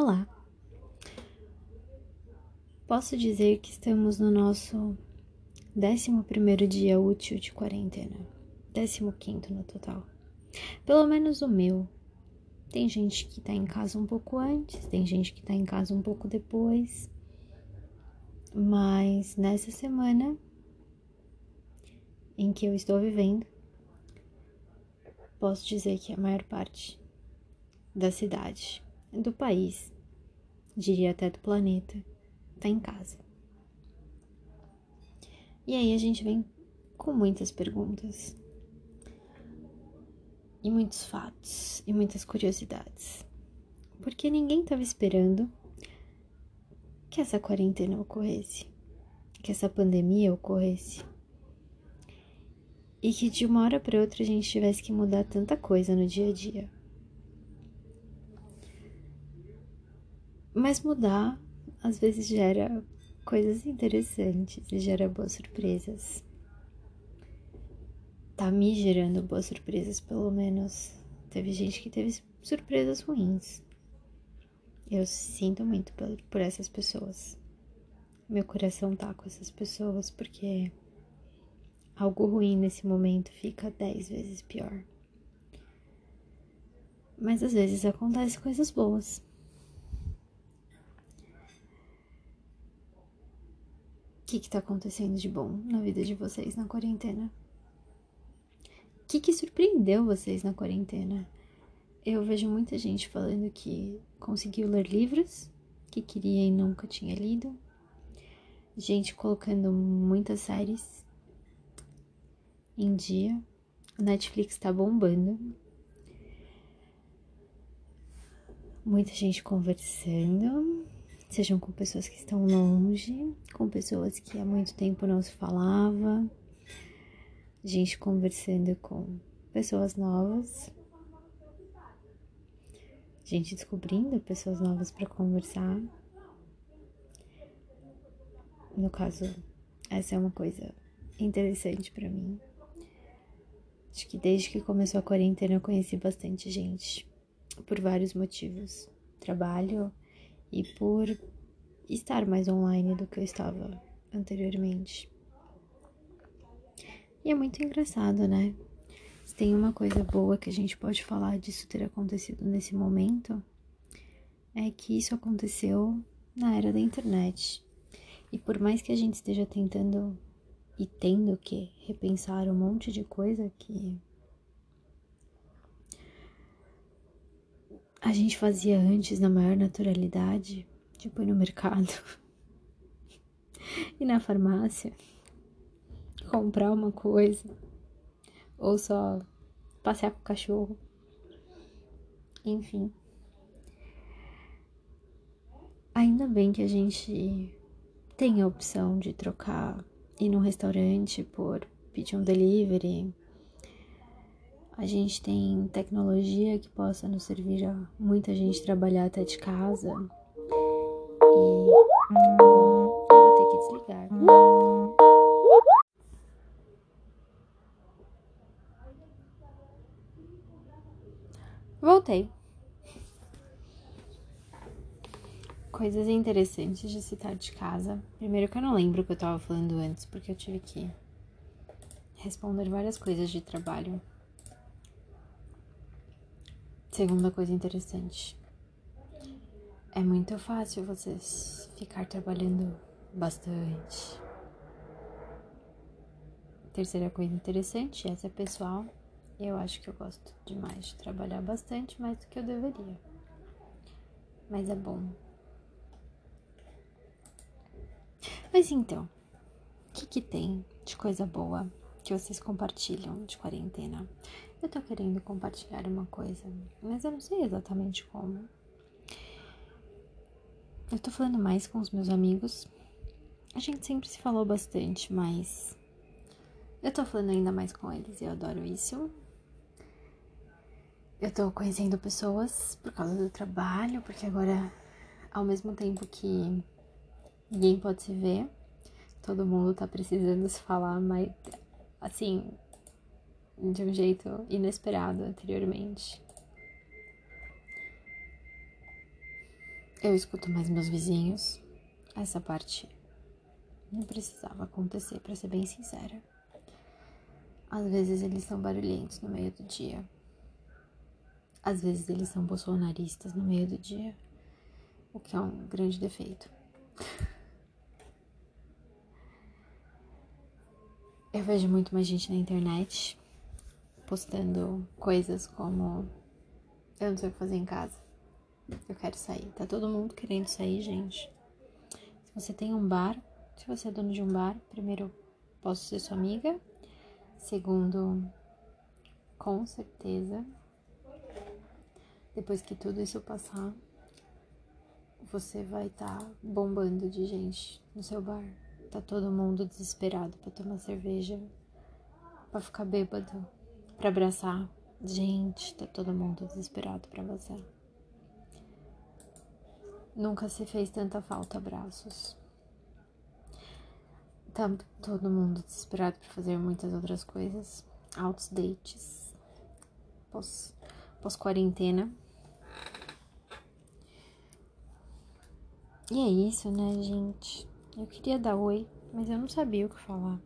Olá! Posso dizer que estamos no nosso 11 dia útil de quarentena, 15 no total. Pelo menos o meu. Tem gente que tá em casa um pouco antes, tem gente que tá em casa um pouco depois. Mas nessa semana em que eu estou vivendo, posso dizer que a maior parte da cidade, do país, diria até do planeta, tá em casa. E aí a gente vem com muitas perguntas, e muitos fatos, e muitas curiosidades. Porque ninguém estava esperando que essa quarentena ocorresse, que essa pandemia ocorresse. E que de uma hora para outra a gente tivesse que mudar tanta coisa no dia a dia. Mas mudar às vezes gera coisas interessantes e gera boas surpresas. Tá me gerando boas surpresas, pelo menos. Teve gente que teve surpresas ruins. Eu sinto muito por, essas pessoas. Meu coração tá com essas pessoas porque algo ruim nesse momento fica dez vezes pior. Mas às vezes acontecem coisas boas. Que está acontecendo de bom na vida de vocês na quarentena? O que, que surpreendeu vocês na quarentena? Eu vejo muita gente falando que conseguiu ler livros que queria e nunca tinha lido. Gente colocando muitas séries em dia. O Netflix tá bombando. Muita gente conversando sejam com pessoas que estão longe, com pessoas que há muito tempo não se falava, gente conversando com pessoas novas, gente descobrindo pessoas novas para conversar. No caso, essa é uma coisa interessante para mim. Acho que desde que começou a quarentena eu conheci bastante gente por vários motivos. Trabalho, e por estar mais online do que eu estava anteriormente. E é muito engraçado, né? Se tem uma coisa boa que a gente pode falar disso ter acontecido nesse momento, é que isso aconteceu na era da internet. E por mais que a gente esteja tentando e tendo que repensar um monte de coisa que a gente fazia antes na maior naturalidade, tipo no mercado e na farmácia comprar uma coisa ou só passear com o cachorro. Enfim. Ainda bem que a gente tem a opção de trocar ir num restaurante por pedir um delivery a gente tem tecnologia que possa nos servir a muita gente trabalhar até de casa. E eu vou ter que desligar. Voltei. Coisas interessantes de citar de casa. Primeiro que eu não lembro o que eu tava falando antes, porque eu tive que responder várias coisas de trabalho. Segunda coisa interessante. É muito fácil vocês ficar trabalhando bastante. Terceira coisa interessante, essa é pessoal. Eu acho que eu gosto demais de trabalhar bastante, mais do que eu deveria. Mas é bom. Mas então, o que, que tem de coisa boa que vocês compartilham de quarentena? Eu tô querendo compartilhar uma coisa, mas eu não sei exatamente como. Eu tô falando mais com os meus amigos. A gente sempre se falou bastante, mas eu tô falando ainda mais com eles e eu adoro isso. Eu tô conhecendo pessoas por causa do trabalho, porque agora, ao mesmo tempo que ninguém pode se ver, todo mundo tá precisando se falar, mas assim, de um jeito inesperado anteriormente. Eu escuto mais meus vizinhos. Essa parte não precisava acontecer, para ser bem sincera. Às vezes eles são barulhentos no meio do dia. Às vezes eles são bolsonaristas no meio do dia, o que é um grande defeito. Eu vejo muito mais gente na internet postando coisas como eu não sei o que fazer em casa. Eu quero sair. Tá todo mundo querendo sair, gente. Se você tem um bar, se você é dono de um bar, primeiro posso ser sua amiga. Segundo, com certeza, depois que tudo isso passar, você vai estar tá bombando de gente no seu bar. Tá todo mundo desesperado para tomar cerveja, para ficar bêbado, para abraçar. Gente, tá todo mundo desesperado para você. Nunca se fez tanta falta abraços. Tá todo mundo desesperado para fazer muitas outras coisas. Altos dates. Pós, pós quarentena. E é isso, né, gente? Eu queria dar oi, mas eu não sabia o que falar.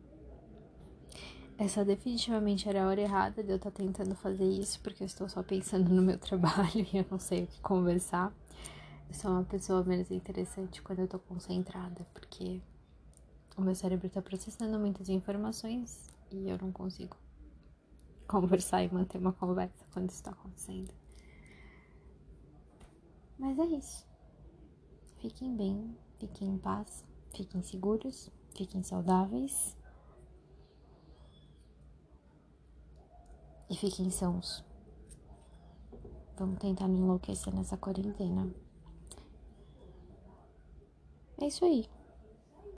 Essa definitivamente era a hora errada de eu estar tá tentando fazer isso, porque eu estou só pensando no meu trabalho e eu não sei o que conversar. Eu sou uma pessoa menos interessante quando eu tô concentrada, porque o meu cérebro tá processando muitas informações e eu não consigo conversar e manter uma conversa quando isso tá acontecendo. Mas é isso. Fiquem bem, fiquem em paz, fiquem seguros, fiquem saudáveis. E fiquem sãos. Vamos tentar não enlouquecer nessa quarentena. É isso aí.